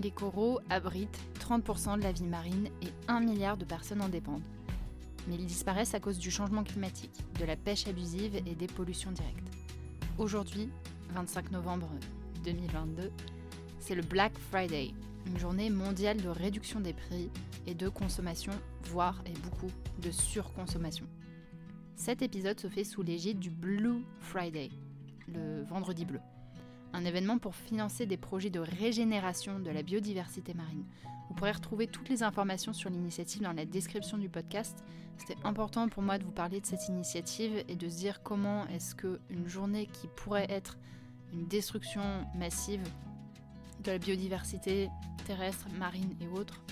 Les coraux abritent 30% de la vie marine et 1 milliard de personnes en dépendent. Mais ils disparaissent à cause du changement climatique, de la pêche abusive et des pollutions directes. Aujourd'hui, 25 novembre 2022, c'est le Black Friday, une journée mondiale de réduction des prix et de consommation, voire et beaucoup de surconsommation. Cet épisode se fait sous l'égide du Blue Friday, le vendredi bleu un événement pour financer des projets de régénération de la biodiversité marine. Vous pourrez retrouver toutes les informations sur l'initiative dans la description du podcast. C'était important pour moi de vous parler de cette initiative et de se dire comment est-ce qu'une journée qui pourrait être une destruction massive de la biodiversité terrestre, marine et autres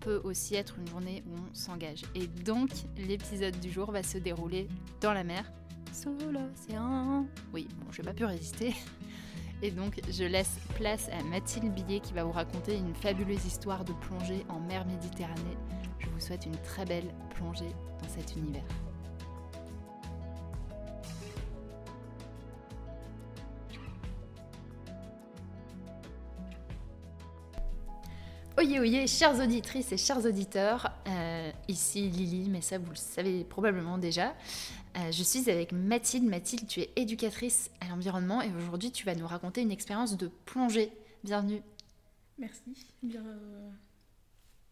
peut aussi être une journée où on s'engage. Et donc l'épisode du jour va se dérouler dans la mer, sous l'océan. Oui, bon, je n'ai pas pu résister. Et donc, je laisse place à Mathilde Billet qui va vous raconter une fabuleuse histoire de plongée en mer Méditerranée. Je vous souhaite une très belle plongée dans cet univers. Oyez, oyez, chères auditrices et chers auditeurs, euh, ici Lily, mais ça vous le savez probablement déjà. Euh, je suis avec Mathilde. Mathilde, tu es éducatrice à l'environnement et aujourd'hui tu vas nous raconter une expérience de plongée. Bienvenue. Merci. Euh,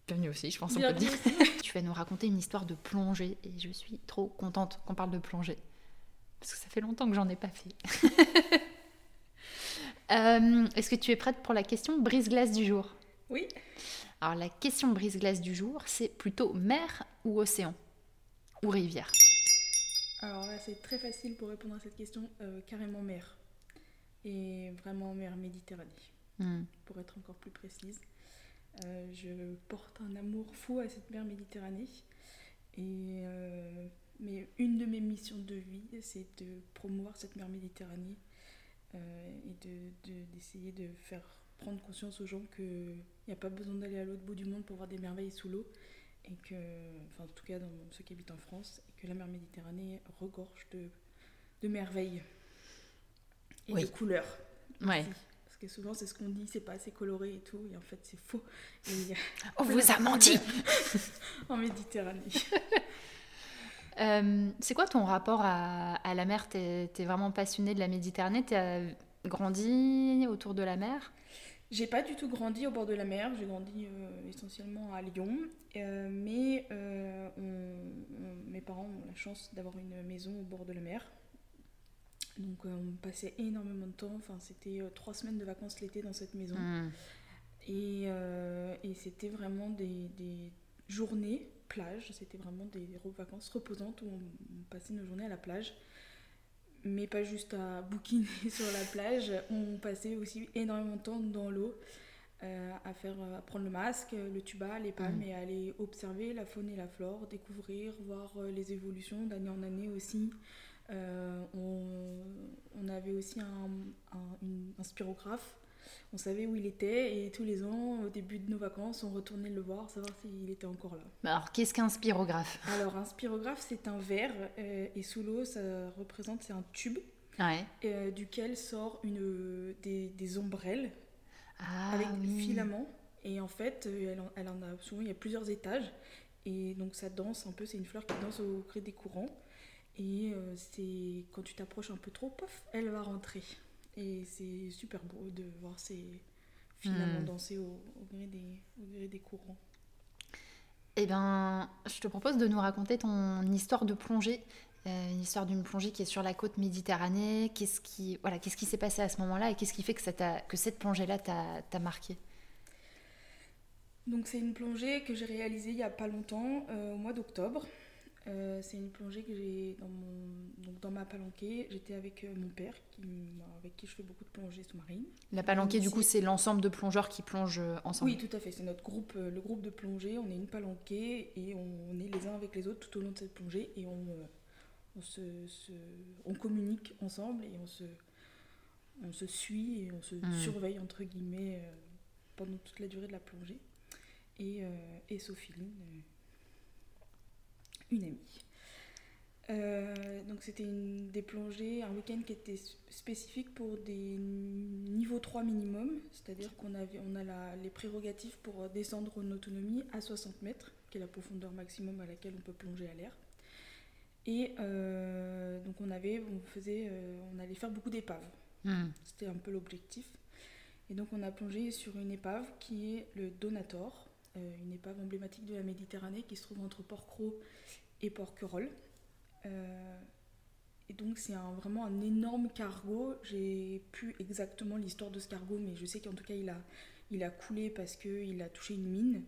Bienvenue aussi, je pense qu'on peut dire. tu vas nous raconter une histoire de plongée et je suis trop contente qu'on parle de plongée. Parce que ça fait longtemps que j'en ai pas fait. Euh, est-ce que tu es prête pour la question brise-glace du jour? Oui. Alors la question brise-glace du jour, c'est plutôt mer ou océan? Ou rivière? Alors là, c'est très facile pour répondre à cette question. Euh, carrément mer. Et vraiment mer Méditerranée. Hmm. Pour être encore plus précise. Euh, je porte un amour fou à cette mer Méditerranée. Et euh, mais une de mes missions de vie, c'est de promouvoir cette mer Méditerranée et d'essayer de, de, faire prendre conscience aux gens qu'il n'y a pas besoin d'aller à l'autre bout du monde pour voir des merveilles sous l'eau et que, enfin en tout cas dans ceux qui habitent en France, et que la mer Méditerranée regorge de, de merveilles et de couleurs. Ouais. Parce que souvent c'est ce qu'on dit, c'est pas assez coloré et tout, et en fait c'est faux. On vous a menti En Méditerranée. Euh, c'est quoi ton rapport à, à la mer? T'es es vraiment passionné de la Méditerranée? T'as grandi autour de la mer? J'ai pas du tout grandi au bord de la mer, j'ai grandi euh, essentiellement à Lyon, euh, mais euh, mes parents ont la chance d'avoir une maison au bord de la mer. Donc on passait énormément de temps, enfin c'était trois semaines de vacances l'été dans cette maison. Hmm. Et, c'était vraiment des, des, journées plage, c'était vraiment des vacances reposantes où on passait nos journées à la plage mais pas juste à bouquiner sur la plage. On passait aussi énormément de temps dans l'eau euh, à faire à prendre le masque, le tuba, les palmes mm. et aller observer la faune et la flore, découvrir, voir euh, les évolutions d'année en année aussi. Euh, on, avait aussi un, un spirographe on savait où il était et tous les ans, au début de nos vacances, on retournait le voir, savoir s'il était encore là. Alors, qu'est-ce qu'un spirographe? Alors, un spirographe, c'est un verre euh, et sous l'eau, ça représente, c'est un tube euh, duquel sort une, des, ombrelles ah, avec des filaments. Et en fait, euh, elle en, a souvent, il y a plusieurs étages. Et donc, ça danse un peu, c'est une fleur qui danse au gré des courants. Et c'est quand tu t'approches un peu trop, pof, elle va rentrer. Et c'est super beau de voir ces filaments hmm. danser au, gré des, au gré des courants. Eh bien, je te propose de nous raconter ton histoire de plongée, euh, une histoire d'une plongée qui est sur la côte Méditerranée. Qu'est-ce qui, voilà, qu'est-ce qui s'est passé à ce moment-là et qu'est-ce qui fait que, ça que cette plongée-là t'a marqué? Donc, c'est une plongée que j'ai réalisée il n'y a pas longtemps, euh, au mois d'octobre. Euh, c'est une plongée que j'ai dans, mon, donc dans ma palanquée. J'étais avec euh, mon père, qui, avec qui je fais beaucoup de plongées sous-marines. La palanquée, du coup, c'est l'ensemble de plongeurs qui plongent euh, ensemble Oui, tout à fait. C'est notre groupe, le groupe de plongée. On est une palanquée et on, est les uns avec les autres tout au long de cette plongée et on, on, se, on communique ensemble et on se, on se suit et on se hmm. surveille, entre guillemets, pendant toute la durée de la plongée. Et, et Sophie une amie. donc c'était des plongées, un week-end qui était spécifique pour des niveaux 3 minimum, c'est-à-dire qu'on avait, on a les prérogatives pour descendre en autonomie à 60 mètres, qui est la profondeur maximum à laquelle on peut plonger à l'air. Et euh, donc on avait, on faisait, euh, on allait faire beaucoup d'épaves. Hmm. C'était un peu l'objectif. Et donc on a plongé sur une épave qui est le Donator, euh, une épave emblématique de la Méditerranée qui se trouve entre Port-Cros et Port-Querolles. et donc c'est un, vraiment un énorme cargo. J'ai plus exactement l'histoire de ce cargo, mais je sais qu'en tout cas il a, il a coulé parce qu'il a touché une mine.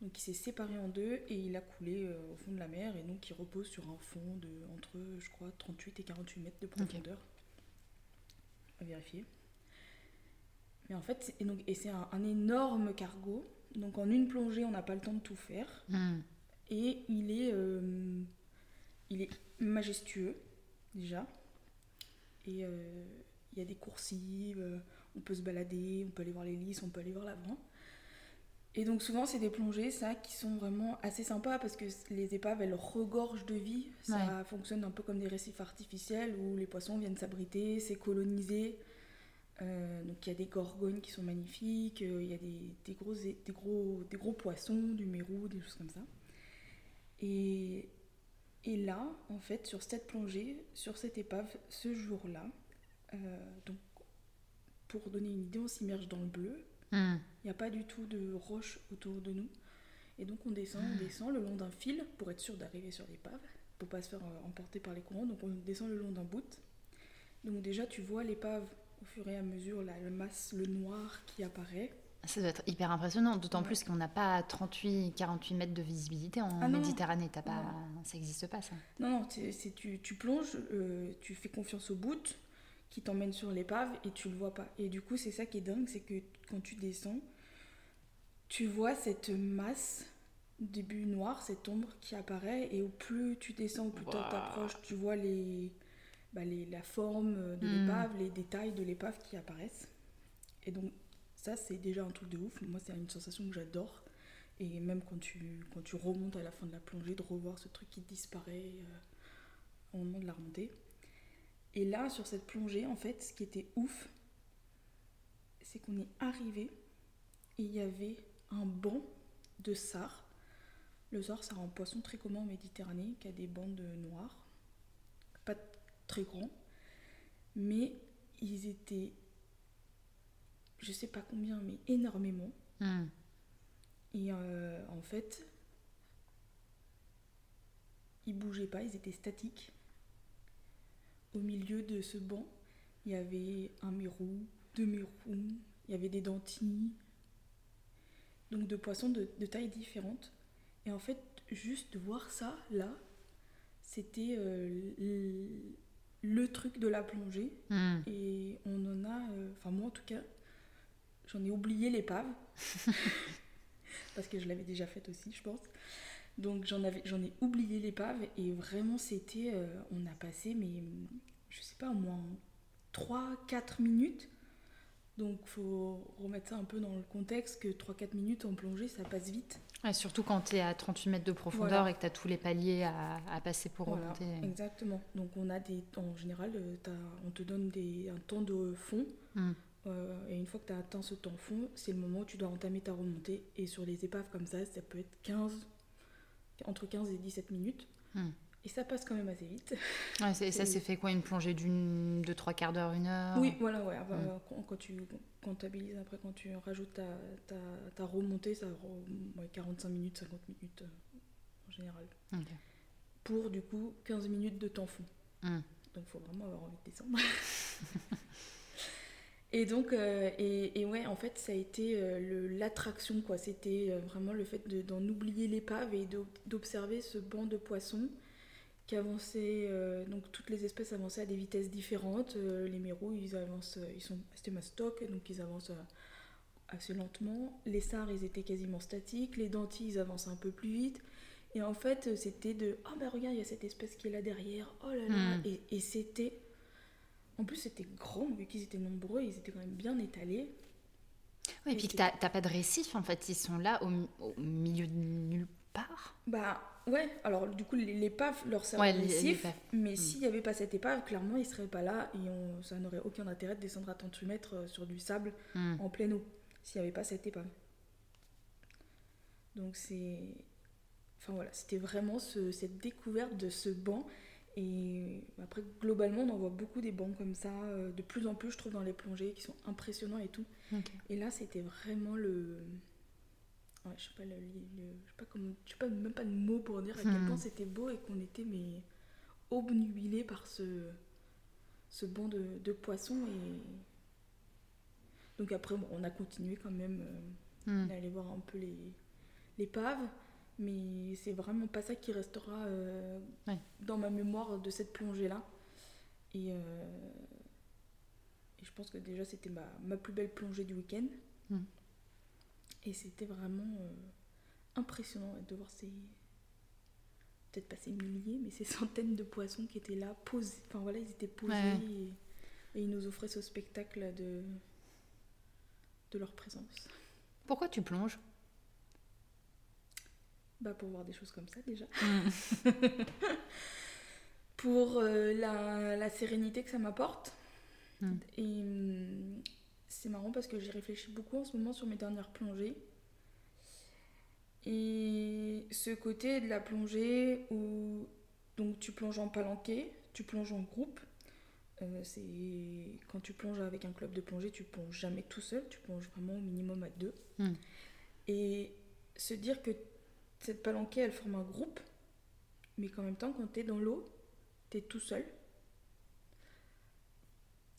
Donc il s'est séparé en deux et il a coulé euh, au fond de la mer et donc il repose sur un fond de entre je crois 38 et 48 mètres de profondeur. À vérifier. Mais en fait, et, donc, et c'est un, énorme cargo. Donc en une plongée, on n'a pas le temps de tout faire. Hmm. Et il est, euh, il est majestueux déjà. Et euh, il y a des coursives, on peut se balader, on peut aller voir les lys, on peut aller voir l'avant. Et donc souvent c'est des plongées ça qui sont vraiment assez sympas parce que les épaves elles regorgent de vie, ça fonctionne un peu comme des récifs artificiels où les poissons viennent s'abriter, c'est colonisé. Euh, donc il y a des gorgognes qui sont magnifiques, euh, il y a des, des, gros, des, gros, des gros poissons, du mérou, des choses comme ça. Et, et là, en fait, sur cette plongée, sur cette épave, ce jour-là, euh, donc pour donner une idée, on s'immerge dans le bleu, Hmm. Il n'y a pas du tout de roches autour de nous. Et donc on descend, on descend le long d'un fil pour être sûr d'arriver sur l'épave, pour pas se faire emporter par les courants. Donc on descend le long d'un bout. Donc déjà tu vois l'épave au fur et à mesure, la, masse, le noir qui apparaît. Ça doit être hyper impressionnant, d'autant plus qu'on n'a pas 38-48 mètres de visibilité en ah Méditerranée. As pas, ça n'existe pas ça. Non, non, c'est, tu, tu, plonges, euh, tu fais confiance au bout, qui t'emmène sur l'épave et tu le vois pas. Et du coup, c'est ça qui est dingue, c'est que quand tu descends, tu vois cette masse début noir, cette ombre qui apparaît, et au plus tu descends, au plus tu t'approches, tu vois les, bah, les, la forme de hmm. l'épave, les détails de l'épave qui apparaissent. Et donc, ça, c'est déjà un truc de ouf. Moi, c'est une sensation que j'adore. Et même quand tu, quand tu remontes à la fin de la plongée, de revoir ce truc qui disparaît euh, au moment de la remontée. Et là, sur cette plongée, en fait, ce qui était ouf, c'est qu'on est arrivé et il y avait un banc de sard. Le sard, c'est un poisson très commun en Méditerranée qui a des bandes noires, pas très grands, mais ils étaient, je sais pas combien, mais énormément. Hmm. Et euh, en fait, ils bougeaient pas, ils étaient statiques au milieu de ce banc, il y avait un mérou, deux mérous, il y avait des dentilles, donc de poissons de, de tailles différentes. Et en fait, juste de voir ça là, c'était euh, le, truc de la plongée. Hmm. Et on en a, euh, enfin moi en tout cas, j'en ai oublié l'épave. parce que je l'avais déjà faite aussi, je pense. Donc j'en ai oublié l'épave et vraiment c'était, euh, on a passé mais je sais pas au moins 3-4 minutes. Donc faut remettre ça un peu dans le contexte que 3-4 minutes en plongée ça passe vite. Surtout quand tu es à 38 mètres de profondeur et que tu as tous les paliers à, passer pour remonter. Exactement. Donc on a des, en général, euh, on te donne des, un temps de fond. Hmm. Euh, et une fois que tu as atteint ce temps fond, c'est le moment où tu dois entamer ta remontée. Et sur les épaves comme ça, ça peut être 15, entre 15 et 17 minutes. Hmm. Et ça passe quand même assez vite. Ouais, ça, c'est fait quoi Une plongée d'une, de trois quarts d'heure, une heure Oui, voilà, ouais. Hmm. quand, tu comptabilises, après, quand tu rajoutes ta, ta, ta remontée, ça ouais, 45 minutes, 50 minutes euh, en général. Pour du coup 15 minutes de temps fond. Hmm. Donc il faut vraiment avoir envie de descendre. Et donc, euh, et, ouais, en fait, ça a été euh, l'attraction, quoi. C'était euh, vraiment le fait d'en oublier l'épave et d'observer ce banc de poissons qui avançait. donc, toutes les espèces avançaient à des vitesses différentes. les mérous, ils avancent, ils sont stock, donc ils avancent assez lentement. Les sards, ils étaient quasiment statiques. Les dentilles, ils avancent un peu plus vite. Et en fait, c'était de Oh, ben regarde, il y a cette espèce qui est là derrière. Oh là là. Hmm. Et, et c'était en plus, c'était grand, vu qu'ils étaient nombreux, ils étaient quand même bien étalés. Oui, et, puis que tu n'as pas de récif, en fait, ils sont là au, milieu de nulle part Bah ouais, alors du coup l'épave leur sert Ouais, l'épave. mais Mm. s'il n'y avait pas cette épave, clairement ils seraient pas là et on, ça n'aurait aucun intérêt de descendre à 38 mètres euh, sur du sable Hmm. en pleine eau, s'il n'y avait pas cette épave. Donc c'est... Enfin voilà, c'était vraiment ce- cette découverte de ce banc. Et après, globalement, on en voit beaucoup des bancs comme ça, euh, de plus en plus, je trouve, dans les plongées, qui sont impressionnants et tout. Et là, c'était vraiment le. Ouais, je sais pas, le, le- je sais pas comment, je sais pas même pas de mots pour dire à quel Hmm. point c'était beau et qu'on était mais obnubilé par ce ce banc de, de poissons et donc après bon, on a continué quand même euh, Hmm. d'aller voir un peu les l'épave mais c'est vraiment pas ça qui restera euh, Ouais. dans ma mémoire de cette plongée là et, euh, et je pense que déjà c'était ma, ma plus belle plongée du week-end Mm. Et c'était vraiment euh, impressionnant de voir ces peut-être pas ces milliers mais ces centaines de poissons qui étaient là posés enfin voilà ils étaient posés Ouais. et, et ils nous offraient ce spectacle de de leur présence Pourquoi tu plonges? Bah pour voir des choses comme ça déjà Hmm. pour euh, la, la sérénité que ça m'apporte. Mm. Et hum, c'est marrant parce que j'y réfléchis beaucoup en ce moment sur mes dernières plongées. Et ce côté de la plongée où donc tu plonges en palanquet, tu plonges en groupe. Euh, c'est quand tu plonges avec un club de plongée, tu plonges jamais tout seul, tu plonges vraiment au minimum à deux. Mm. Et se dire que cette palanquée, elle forme un groupe, mais qu'en même temps, quand tu es dans l'eau, tu es tout seul,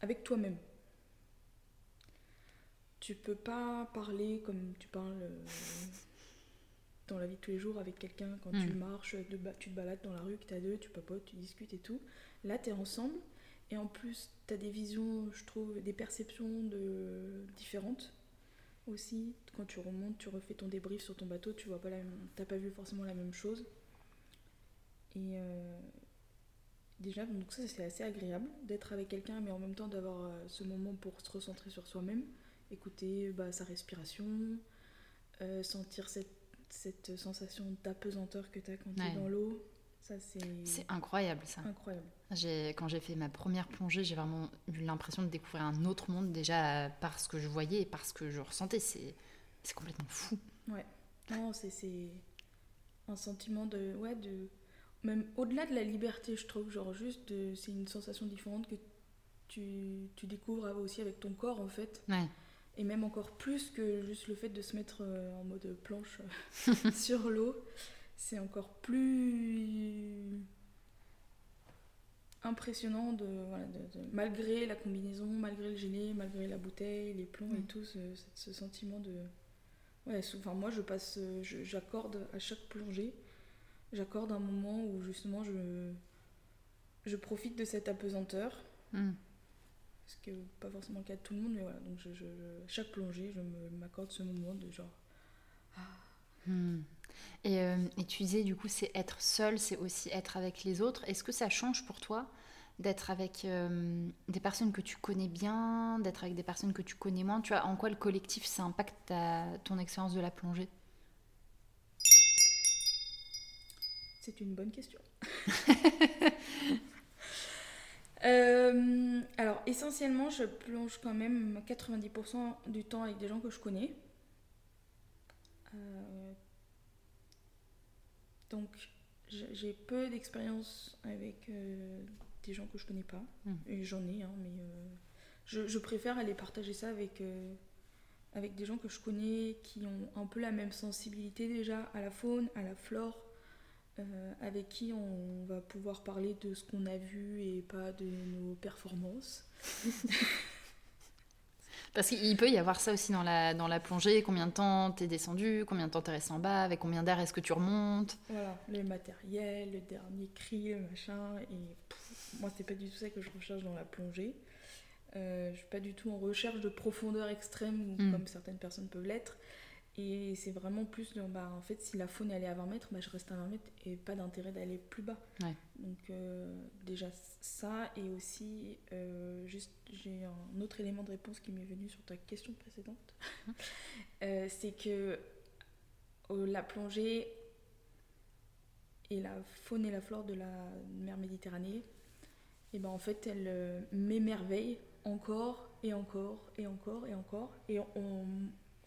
avec toi-même. Tu peux pas parler comme tu parles euh, dans la vie de tous les jours avec quelqu'un quand tu Mm. marches, tu te balades dans la rue, que tu as deux, tu papotes, tu discutes et tout. Là, tu es ensemble, et en plus, tu as des visions, je trouve, des perceptions de... différentes aussi. Quand tu remontes, tu refais ton débrief sur ton bateau, tu vois pas la même... t'as pas vu forcément la même chose. Et euh, déjà, donc ça c'est assez agréable d'être avec quelqu'un, mais en même temps d'avoir euh, ce moment pour se recentrer sur soi-même, écouter bah, sa respiration, euh, sentir cette, cette sensation d'apesanteur que tu as quand tu Ouais. es dans l'eau. Ça c'est C'est incroyable ça. incroyable. J'ai- Quand j'ai fait ma première plongée, j'ai vraiment eu l'impression de découvrir un autre monde déjà euh, par ce que je voyais et par ce que je ressentais. C'est c'est complètement fou. Non, c'est- c'est un sentiment de. Ouais, de. Même au-delà de la liberté, je trouve, genre juste, de- c'est une sensation différente que tu, tu découvres aussi avec ton corps en fait. Ouais. Et même encore plus que juste le fait de se mettre euh, en mode planche euh, sur l'eau. C'est encore plus impressionnant de, voilà, de- de- malgré la combinaison, malgré le gilet, malgré la bouteille, les plombs et Mm. tout, ce, sentiment de... Ouais, enfin, moi je passe, euh, j'accorde à chaque plongée, j'accorde un moment où justement je, je profite de cette apesanteur Hmm. Ce qui n'est pas forcément le cas de tout le monde, mais voilà. Donc, je, je- je- chaque plongée, je m'accorde ce moment de genre. Hmm. Et, euh, et tu disais, du coup, c'est être seul, c'est aussi être avec les autres. Est-ce que ça change pour toi d'être avec euh, des personnes que tu connais bien, d'être avec des personnes que tu connais moins? Tu vois, en quoi le collectif, ça impacte ta- ton expérience de la plongée? C'est une bonne question. Euh, alors, essentiellement, je plonge quand même 90% du temps avec des gens que je connais. Euh, donc, j'ai peu d'expérience avec euh, des gens que je connais pas. Mm. Et j'en ai, hein, mais euh, je, je préfère aller partager ça avec, avec des gens que je connais qui ont un peu la même sensibilité déjà à la faune, à la flore, euh, avec qui on va pouvoir parler de ce qu'on a vu et pas de nos performances. Parce qu'il peut y avoir ça aussi dans la, dans la plongée. Combien de temps t'es descendu Combien de temps t'es resté en bas Avec combien d'air est-ce que tu remontes? Voilà, le matériel, le dernier cri, le machin. Et pff, moi, c'est pas du tout ça que je recherche dans la plongée. Euh, je suis pas du tout en recherche de profondeur extrême Mm. comme certaines personnes peuvent l'être. Et c'est vraiment plus de, bah, en fait, si la faune elle est à 20 mètres, bah, je reste à 20 mètres et pas d'intérêt d'aller plus bas. Ouais. Donc, euh, déjà ça, et aussi, euh, juste, j'ai un autre élément de réponse qui m'est venu sur ta question précédente. Euh, c'est que la plongée, et la faune et la flore de la mer Méditerranée, et ben en fait, elle m'émerveille encore et encore et encore et encore. Et on,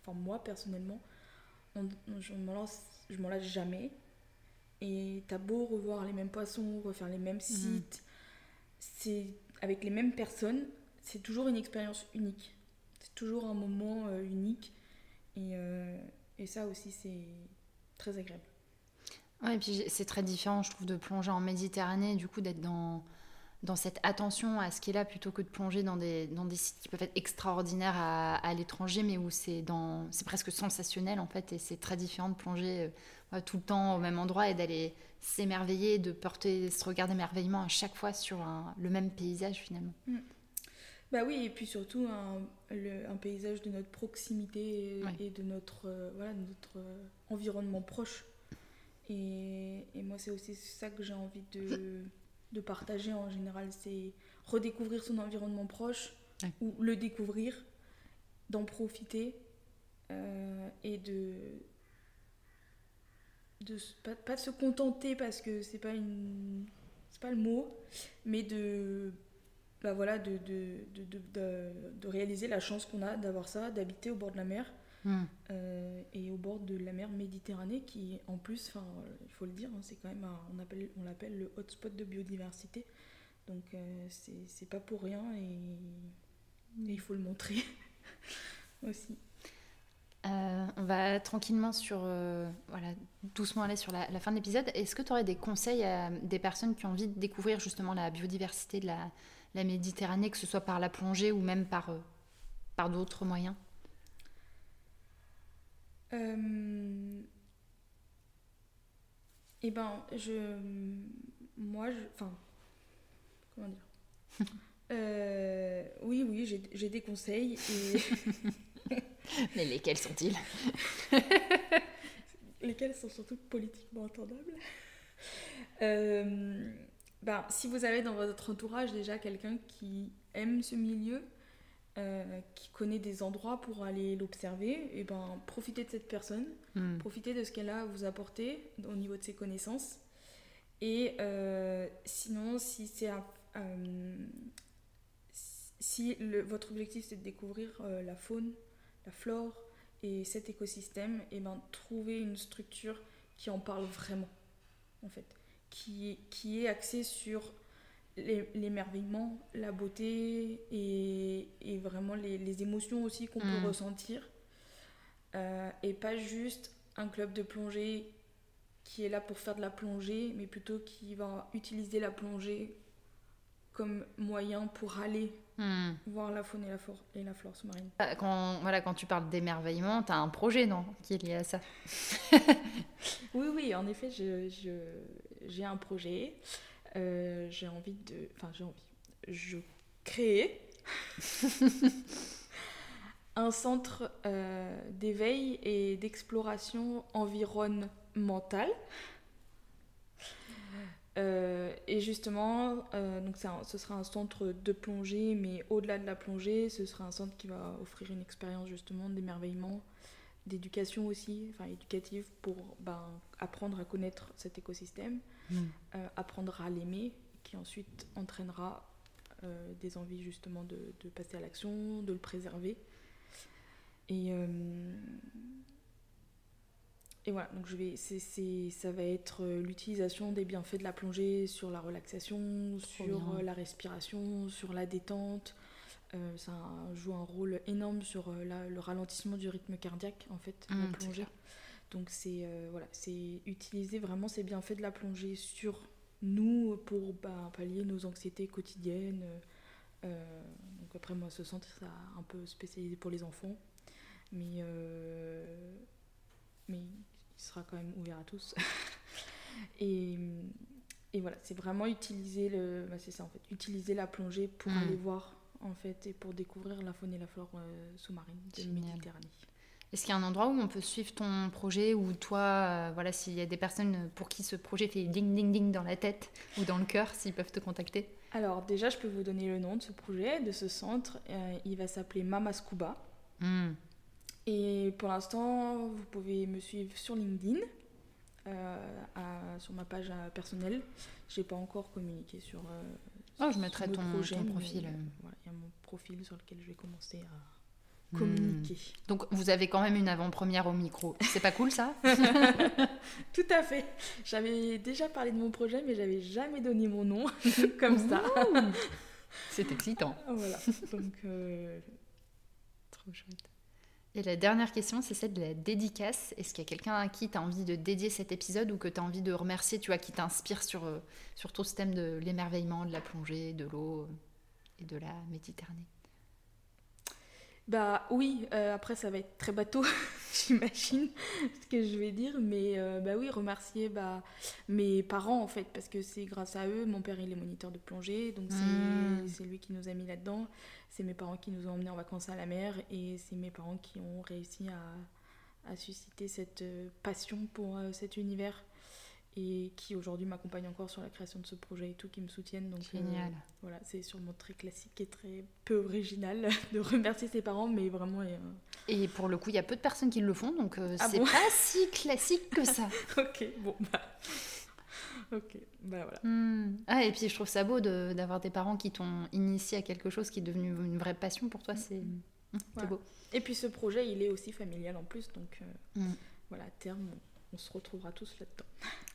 enfin moi personnellement, je m'en lasse jamais. Et t'as beau revoir les mêmes poissons, refaire les mêmes mhm. sites, c'est avec les mêmes personnes, c'est toujours une expérience unique. C'est toujours un moment euh, unique. Et, euh, et, ça aussi, c'est très agréable. Ouais, et puis c'est très différent, je trouve, de plonger en Méditerranée, du coup, d'être dans dans cette attention à ce qui est là plutôt que de plonger dans des, dans des sites qui peuvent être extraordinaires à, à l'étranger mais où c'est dans c'est presque sensationnel en fait et c'est très différent de plonger euh, tout le temps au même endroit et d'aller s'émerveiller de porter ce regard d'émerveillement à chaque fois sur le même paysage finalement. Mm. bah oui et puis surtout un, le, un paysage de notre proximité et, de notre euh, voilà notre euh, environnement proche. Et, et moi c'est aussi ça que j'ai envie de de partager en général, c'est redécouvrir son environnement proche ou le découvrir, d'en profiter euh, et de, de pas, de se contenter parce que c'est pas une c'est pas le mot, mais de bah voilà de, de, de, de réaliser la chance qu'on a d'avoir ça, d'habiter au bord de la mer Hmm. Euh, et au bord de la mer Méditerranée, qui en plus, enfin, il faut le dire, hein, c'est quand même, on appelle, on l'appelle le hotspot de biodiversité. Donc euh, c'est pas pour rien et, il faut le montrer aussi. Euh, on va tranquillement sur, voilà, doucement aller sur la, fin de l'épisode. Est-ce que tu aurais des conseils à des personnes qui ont envie de découvrir justement la biodiversité de la, la Méditerranée, que ce soit par la plongée ou même par, par d'autres moyens? Euh, eh ben, je. Moi, je. Enfin. Comment dire? Euh, Oui, oui, j'ai des conseils. Et... Mais lesquels sont-ils? Lesquels sont surtout politiquement entendables euh, ben, Si vous avez dans votre entourage déjà quelqu'un qui aime ce milieu, euh, qui connaît des endroits pour aller l'observer, et ben profitez de cette personne, hmm. profitez de ce qu'elle a à vous apporter au niveau de ses connaissances. Et euh, sinon, si c'est euh, si le, votre objectif c'est de découvrir la faune, la flore et cet écosystème, et ben trouvez une structure qui en parle vraiment, en fait, qui, qui est axée sur l'émerveillement, la beauté et, et vraiment les, les, émotions aussi qu'on peut mm. ressentir. Euh, et pas juste un club de plongée qui est là pour faire de la plongée, mais plutôt qui va utiliser la plongée comme moyen pour aller mm. voir la faune et la, flore, et la flore sous-marine. Euh, quand, voilà, quand tu parles d'émerveillement, tu as un projet, non Qui est lié à ça? Oui, oui, en effet, j'ai je, un projet. Euh, j'ai envie de. Enfin, j'ai envie. Je crée un centre euh, d'éveil et d'exploration environnementale. Euh, et justement, donc ce sera un centre de plongée, mais au-delà de la plongée, ce sera un centre qui va offrir une expérience justement d'émerveillement, d'éducation aussi, enfin éducative pour ben, apprendre à connaître cet écosystème, mm. euh, apprendre à l'aimer, qui ensuite entraînera euh, des envies justement de, de passer à l'action, de le préserver. Et, euh, et voilà, donc je vais, ça va être l'utilisation des bienfaits de la plongée sur la relaxation, sur la respiration, sur la détente, euh, ça joue un rôle énorme sur euh, le ralentissement du rythme cardiaque, en fait, la mmh, plongée. Donc, c'est euh, voilà, c'est utiliser vraiment ces bienfaits de la plongée sur nous pour bah, pallier nos anxiétés quotidiennes. donc, après, moi, ce centre, ça un peu spécialisé pour les enfants. Mais, mais il sera quand même ouvert à tous. et, et voilà, c'est vraiment utiliser le, bah, c'est ça en fait, utiliser la plongée pour mmh. aller voir en fait, et pour découvrir la faune et la flore euh, sous-marine de Méditerranée. Est-ce qu'il y a un endroit où on peut suivre ton projet ou toi, euh, voilà, s'il y a des personnes pour qui ce projet fait ding ding ding dans la tête ou dans le cœur, s'ils peuvent te contacter Alors déjà, je peux vous donner le nom de ce projet, de ce centre. Euh, il va s'appeler Mama Scuba. Hmm. Et pour l'instant, vous pouvez me suivre sur LinkedIn sur ma page personnelle. Je n'ai pas encore communiqué sur, oh, je mettrai ton, projet, ton profil. Il y a mon profil sur lequel je vais commencer à communiquer. Hmm. Donc vous avez quand même une avant-première au micro. C'est pas cool ça Tout à fait. J'avais déjà parlé de mon projet, mais j'avais jamais donné mon nom comme ça. C'est excitant. Voilà. Donc, euh, trop chouette. Et la dernière question, c'est celle de la dédicace. Est-ce qu'il y a quelqu'un à qui tu as envie de dédier cet épisode ou que tu as envie de remercier, tu vois, qui t'inspire sur, euh, sur tout ce thème de l'émerveillement, de la plongée, de l'eau et de la Méditerranée? Bah oui, euh, après ça va être très bateau, j'imagine, ce que je vais dire, mais euh, bah oui, remercier bah, mes parents en fait, parce que c'est grâce à eux, mon père il est moniteur de plongée, donc c'est hmm. lui qui nous a mis là-dedans, c'est mes parents qui nous ont emmenés en vacances à la mer, et c'est mes parents qui ont réussi à, à susciter cette euh, passion pour cet univers et qui aujourd'hui m'accompagnent encore sur la création de ce projet et tout, qui me soutiennent. Donc, euh, Génial. voilà, c'est sûrement très classique et très peu original de remercier ses parents, mais vraiment. Euh, et pour le coup, il y a peu de personnes qui le font, donc euh, ah c'est pas si classique que ça. ok, bon, bah. Ok, bah voilà. Hmm. Ah, et puis je trouve ça beau d'avoir des parents qui t'ont initié à quelque chose qui est devenu une vraie passion pour toi, c'est hmm, beau. Et puis ce projet, il est aussi familial en plus, donc hmm. voilà, à terme, on se retrouvera tous là-dedans.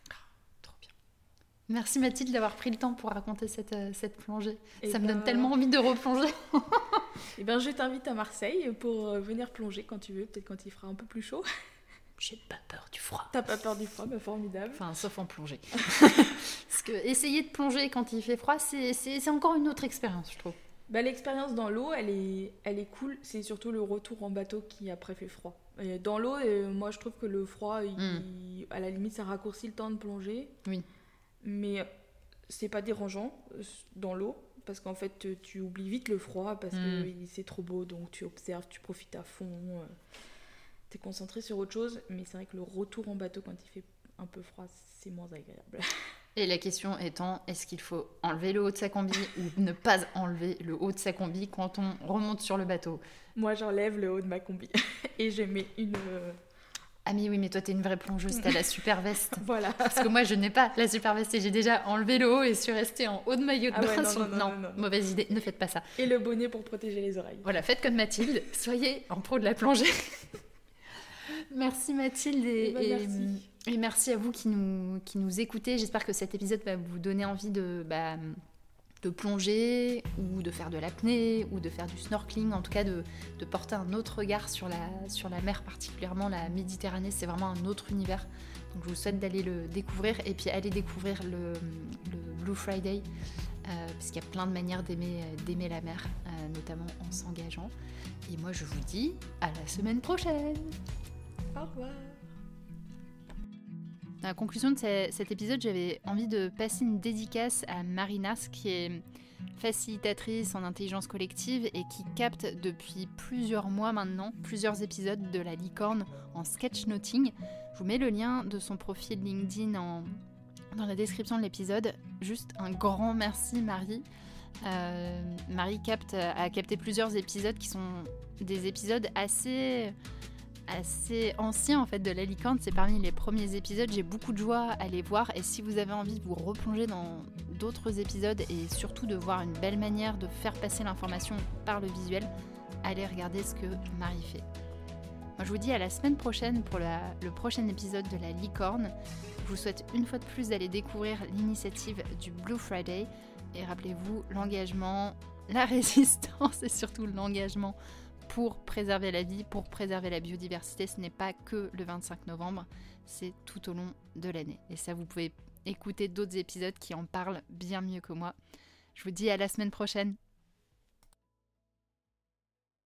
Merci Mathilde d'avoir pris le temps pour raconter cette, euh, cette plongée. Eh ça me donne ben, tellement envie de replonger. et eh bien, je t'invite à Marseille pour euh, venir plonger quand tu veux, peut-être quand il fera un peu plus chaud. J'ai pas peur du froid. T'as pas peur du froid, bah formidable. Enfin, sauf en plongée. Parce que essayer de plonger quand il fait froid, c'est encore une autre expérience, je trouve. Bah, L'expérience dans l'eau, elle est, elle est cool. C'est surtout le retour en bateau qui après fait froid. dans l'eau, euh, moi je trouve que le froid, hmm. à la limite, ça raccourcit le temps de plonger. Oui mais c'est pas dérangeant euh, dans l'eau parce qu'en fait tu oublies vite le froid parce que hmm. c'est trop beau donc tu observes, tu profites à fond, euh, tu es concentré sur autre chose mais c'est vrai que le retour en bateau quand il fait un peu froid c'est moins agréable. Et la question étant, est-ce qu'il faut enlever le haut de sa combi ou ne pas enlever le haut de sa combi quand on remonte sur le bateau? Moi j'enlève le haut de ma combi et je mets une euh, ah mais oui, mais toi, t'es une vraie plongeuse, t'as la super veste. voilà. Parce que moi, je n'ai pas la super veste et j'ai déjà enlevé le haut et suis restée en haut de maillot de ah bain. non, mauvaise idée, ne faites pas ça. Et le bonnet pour protéger les oreilles. Voilà, faites comme Mathilde, soyez en pro de la plongée. merci Mathilde et, eh ben, merci. et, merci à vous qui nous, qui nous écoutez. J'espère que cet épisode va vous donner envie de... Bah, de plonger ou de faire de l'apnée ou de faire du snorkeling, en tout cas de, porter un autre regard sur la, mer, particulièrement la Méditerranée, c'est vraiment un autre univers. Donc je vous souhaite d'aller le découvrir et puis aller découvrir le, Blue Friday, euh, puisqu'il y a plein de manières d'aimer, d'aimer la mer, euh, notamment en s'engageant. Et moi je vous dis à la semaine prochaine. Au revoir. Dans la conclusion de cet épisode, j'avais envie de passer une dédicace à Marinas, qui est facilitatrice en intelligence collective et qui capte depuis plusieurs mois maintenant plusieurs épisodes de la licorne en sketchnoting. Je vous mets le lien de son profil LinkedIn dans la description de l'épisode. Juste un grand merci Marie. Euh, Marie capte, a capté plusieurs épisodes qui sont des épisodes assez assez ancien en fait de la licorne. C'est parmi les premiers épisodes. J'ai beaucoup de joie à les voir. Et si vous avez envie de vous replonger dans d'autres épisodes et surtout de voir une belle manière de faire passer l'information par le visuel, allez regarder ce que Marie fait. Moi, je vous dis à la semaine prochaine pour le prochain épisode de la licorne. Je vous souhaite une fois de plus d'aller découvrir l'initiative du Blue Friday. Et rappelez-vous, l'engagement, la résistance et surtout l'engagement pour préserver la vie, pour préserver la biodiversité. Ce n'est pas que le 25 novembre, c'est tout au long de l'année. Et ça, vous pouvez écouter d'autres épisodes qui en parlent bien mieux que moi. Je vous dis à la semaine prochaine.